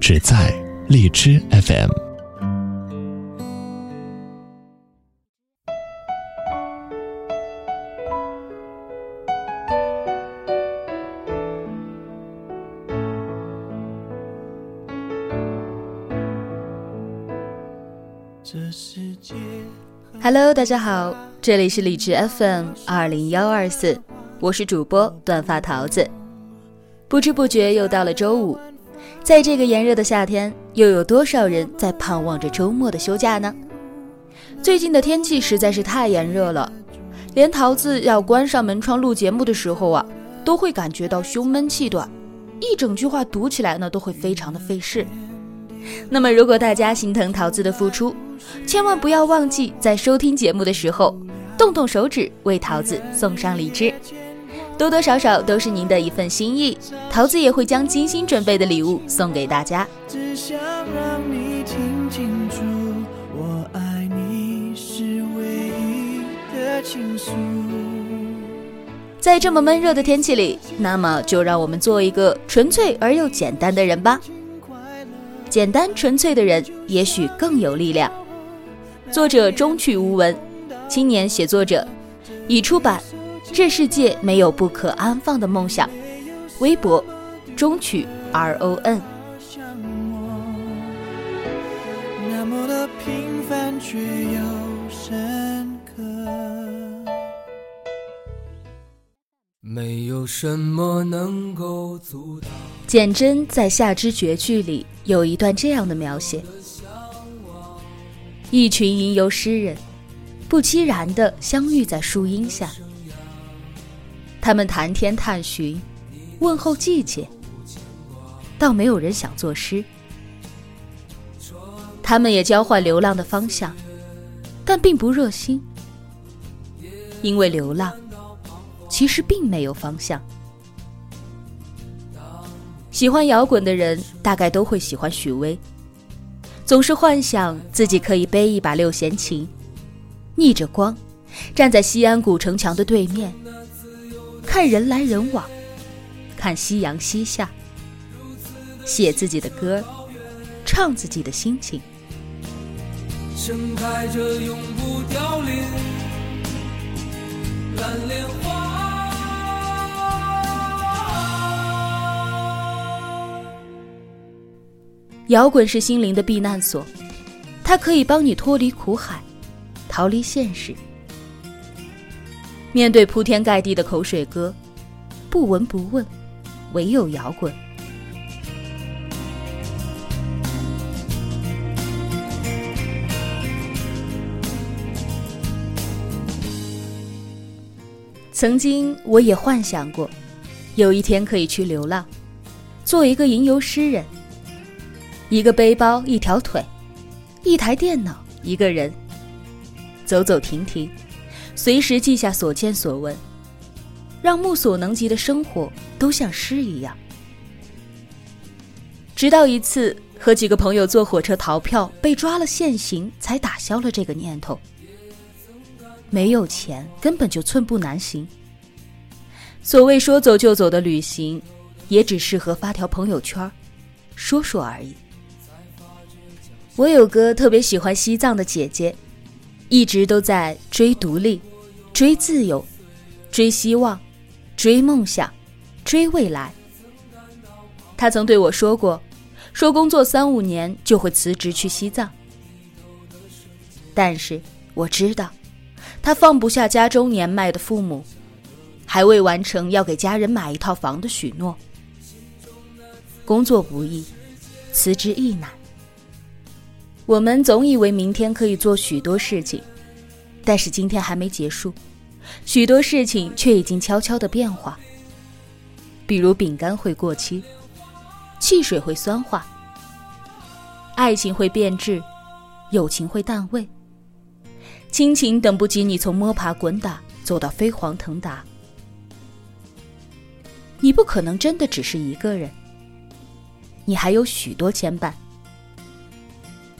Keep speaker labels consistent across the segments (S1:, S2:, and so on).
S1: 只在荔枝 FM。
S2: Hello，大家好，这里是荔枝 FM 二零幺二四，我是主播短发桃子。不知不觉又到了周五。在这个炎热的夏天，又有多少人在盼望着周末的休假呢？最近的天气实在是太炎热了，连桃子要关上门窗录节目的时候啊，都会感觉到胸闷气短，一整句话读起来呢都会非常的费事。那么，如果大家心疼桃子的付出，千万不要忘记在收听节目的时候，动动手指为桃子送上荔枝。多多少少都是您的一份心意，桃子也会将精心准备的礼物送给大家。只想让你听清楚，我爱你是唯一的倾诉。在这么闷热的天气里，那么就让我们做一个纯粹而又简单的人吧。简单纯粹的人，也许更有力量。作者中曲无闻，青年写作者，已出版。这世界没有不可安放的梦想。微博，中曲 R O N。没有什么能够阻挡。简真在《夏之绝句》里有一段这样的描写：一群吟游诗人，不期然的相遇在树荫下。他们谈天探寻，问候季节，倒没有人想作诗。他们也交换流浪的方向，但并不热心，因为流浪其实并没有方向。喜欢摇滚的人大概都会喜欢许巍，总是幻想自己可以背一把六弦琴，逆着光，站在西安古城墙的对面。看人来人往，看夕阳西下，写自己的歌，唱自己的心情。盛开着永不凋零蓝莲花。摇滚是心灵的避难所，它可以帮你脱离苦海，逃离现实。面对铺天盖地的口水歌，不闻不问，唯有摇滚。曾经我也幻想过，有一天可以去流浪，做一个吟游诗人。一个背包，一条腿，一台电脑，一个人，走走停停。随时记下所见所闻，让目所能及的生活都像诗一样。直到一次和几个朋友坐火车逃票被抓了现行，才打消了这个念头。没有钱，根本就寸步难行。所谓说走就走的旅行，也只适合发条朋友圈，说说而已。我有个特别喜欢西藏的姐姐。一直都在追独立，追自由，追希望，追梦想，追未来。他曾对我说过，说工作三五年就会辞职去西藏。但是我知道，他放不下家中年迈的父母，还未完成要给家人买一套房的许诺。工作不易，辞职亦难。我们总以为明天可以做许多事情，但是今天还没结束，许多事情却已经悄悄的变化。比如饼干会过期，汽水会酸化，爱情会变质，友情会淡味，亲情等不及你从摸爬滚打走到飞黄腾达。你不可能真的只是一个人，你还有许多牵绊，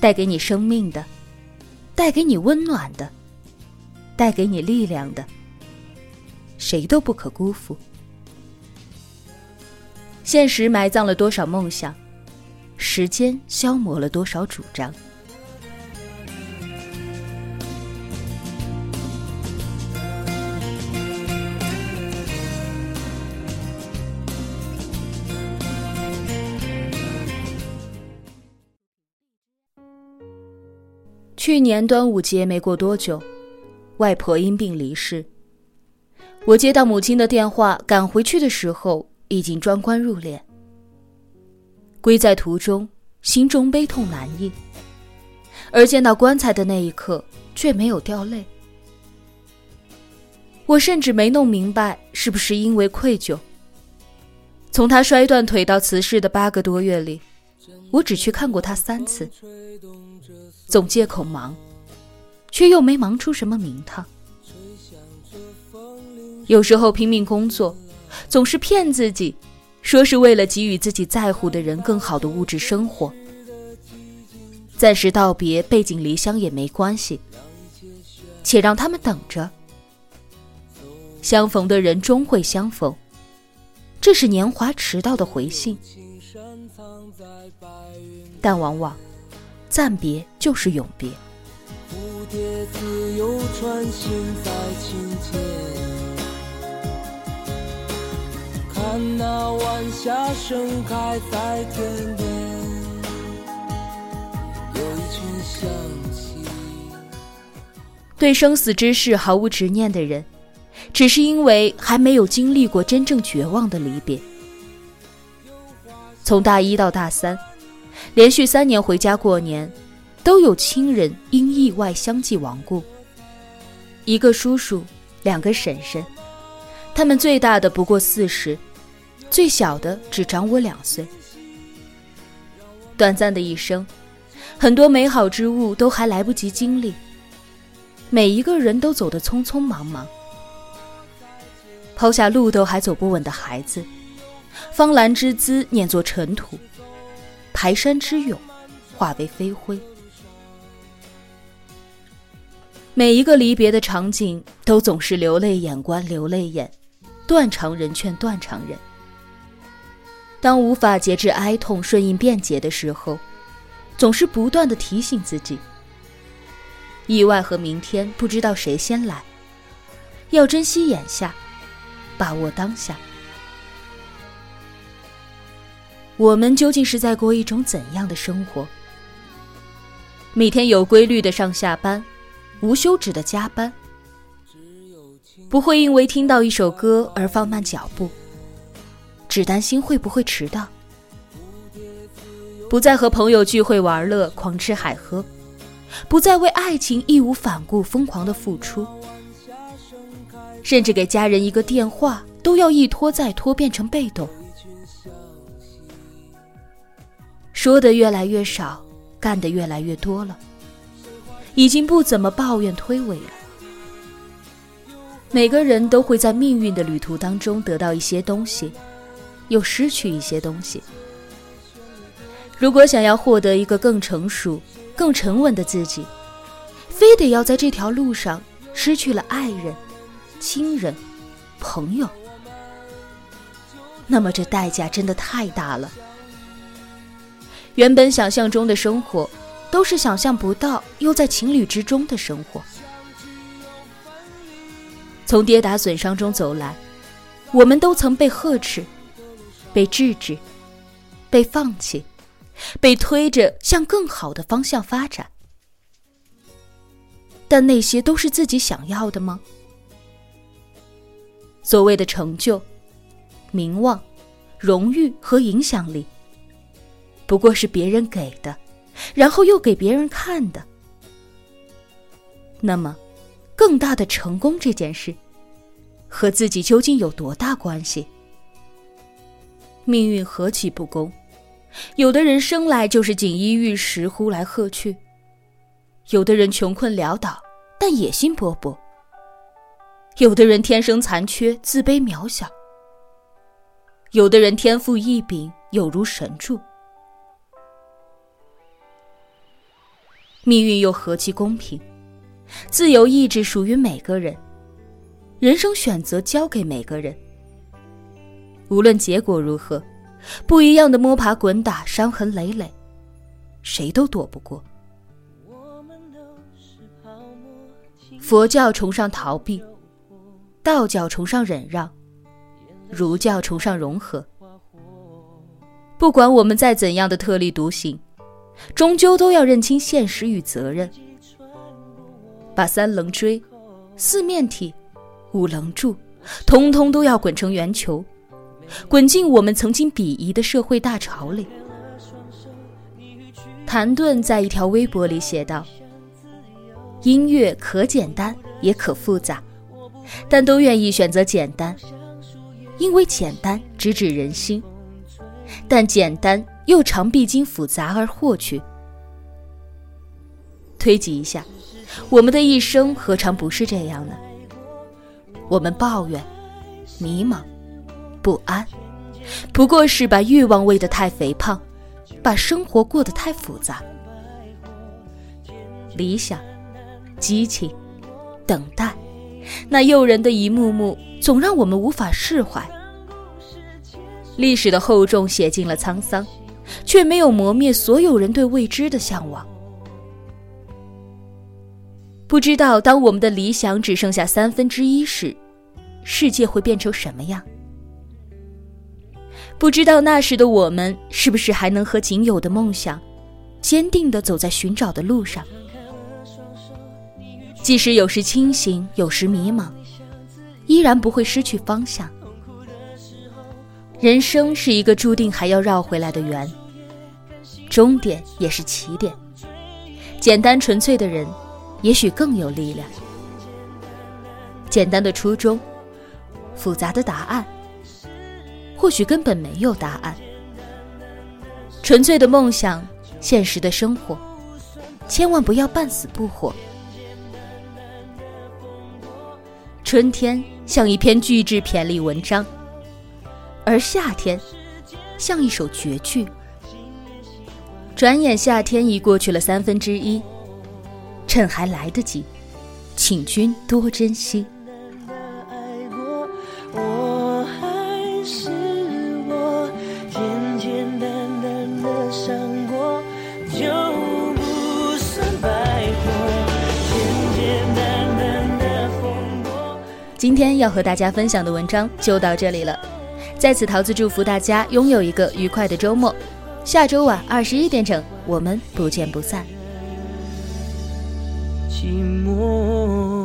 S2: 带给你生命的，带给你温暖的，带给你力量的，谁都不可辜负。现实埋葬了多少梦想，时间消磨了多少主张。去年端午节没过多久，外婆因病离世。我接到母亲的电话，赶回去的时候。已经装棺入殓，归在途中，心中悲痛难抑。而见到棺材的那一刻，却没有掉泪。我甚至没弄明白，是不是因为愧疚。从他摔断腿到辞世的八个多月里，我只去看过他三次，总借口忙，却又没忙出什么名堂。有时候拼命工作。总是骗自己，说是为了给予自己在乎的人更好的物质生活。暂时道别，背井离乡也没关系，且让他们等着。相逢的人终会相逢，这是年华迟到的回信。但往往，暂别就是永别。蝴蝶自由穿行在清涧。看那晚霞盛开在天边，有一群向西。对生死之事毫无执念的人，只是因为还没有经历过真正绝望的离别。从大一到大三，连续三年回家过年，都有亲人因意外相继亡故。一个叔叔，两个婶婶，他们最大的不过四十。最小的只长我两岁。短暂的一生，很多美好之物都还来不及经历。每一个人都走得匆匆忙忙，抛下路都还走不稳的孩子，芳兰之姿碾作尘土，排山之勇化为飞灰。每一个离别的场景，都总是流泪眼观流泪眼，断肠人劝断肠人。当无法节制哀痛、顺应便捷的时候，总是不断的提醒自己：意外和明天不知道谁先来，要珍惜眼下，把握当下。我们究竟是在过一种怎样的生活？每天有规律的上下班，无休止的加班，不会因为听到一首歌而放慢脚步。只担心会不会迟到，不再和朋友聚会玩乐、狂吃海喝，不再为爱情义无反顾、疯狂的付出，甚至给家人一个电话都要一拖再拖，变成被动。说的越来越少，干的越来越多了，已经不怎么抱怨推诿了。每个人都会在命运的旅途当中得到一些东西。又失去一些东西。如果想要获得一个更成熟、更沉稳的自己，非得要在这条路上失去了爱人、亲人、朋友，那么这代价真的太大了。原本想象中的生活，都是想象不到又在情理之中的生活。从跌打损伤中走来，我们都曾被呵斥。被制止，被放弃，被推着向更好的方向发展，但那些都是自己想要的吗？所谓的成就、名望、荣誉和影响力，不过是别人给的，然后又给别人看的。那么，更大的成功这件事，和自己究竟有多大关系？命运何其不公，有的人生来就是锦衣玉食，呼来喝去；有的人穷困潦倒，但野心勃勃；有的人天生残缺，自卑渺小；有的人天赋异禀，有如神助。命运又何其公平！自由意志属于每个人，人生选择交给每个人。无论结果如何，不一样的摸爬滚打，伤痕累累，谁都躲不过。佛教崇尚逃避，道教崇尚忍让，儒教崇尚融合。不管我们再怎样的特立独行，终究都要认清现实与责任。把三棱锥、四面体、五棱柱，通通都要滚成圆球，滚进我们曾经鄙夷的社会大潮里。谭盾在一条微博里写道：“音乐可简单也可复杂，但都愿意选择简单，因为简单直指人心，但简单又常必经复杂而获取。”推及一下。我们的一生何尝不是这样呢？我们抱怨、迷茫、不安，不过是把欲望喂得太肥胖，把生活过得太复杂。理想、激情、等待，那诱人的一幕幕，总让我们无法释怀。历史的厚重写尽了沧桑，却没有磨灭所有人对未知的向往。不知道当我们的理想只剩下三分之一时，世界会变成什么样？不知道那时的我们是不是还能和仅有的梦想，坚定地走在寻找的路上？即使有时清醒，有时迷茫，依然不会失去方向。人生是一个注定还要绕回来的圆，终点也是起点。简单纯粹的人。也许更有力量。简单的初衷，复杂的答案，或许根本没有答案。纯粹的梦想，现实的生活，千万不要半死不活。春天像一篇巨制骈俪文章，而夏天像一首绝句。转眼夏天已过去了三分之一。趁还来得及，请君多珍惜。今天要和大家分享的文章就到这里了，在此桃子祝福大家拥有一个愉快的周末，下周晚二十一点整，我们不见不散。寂寞。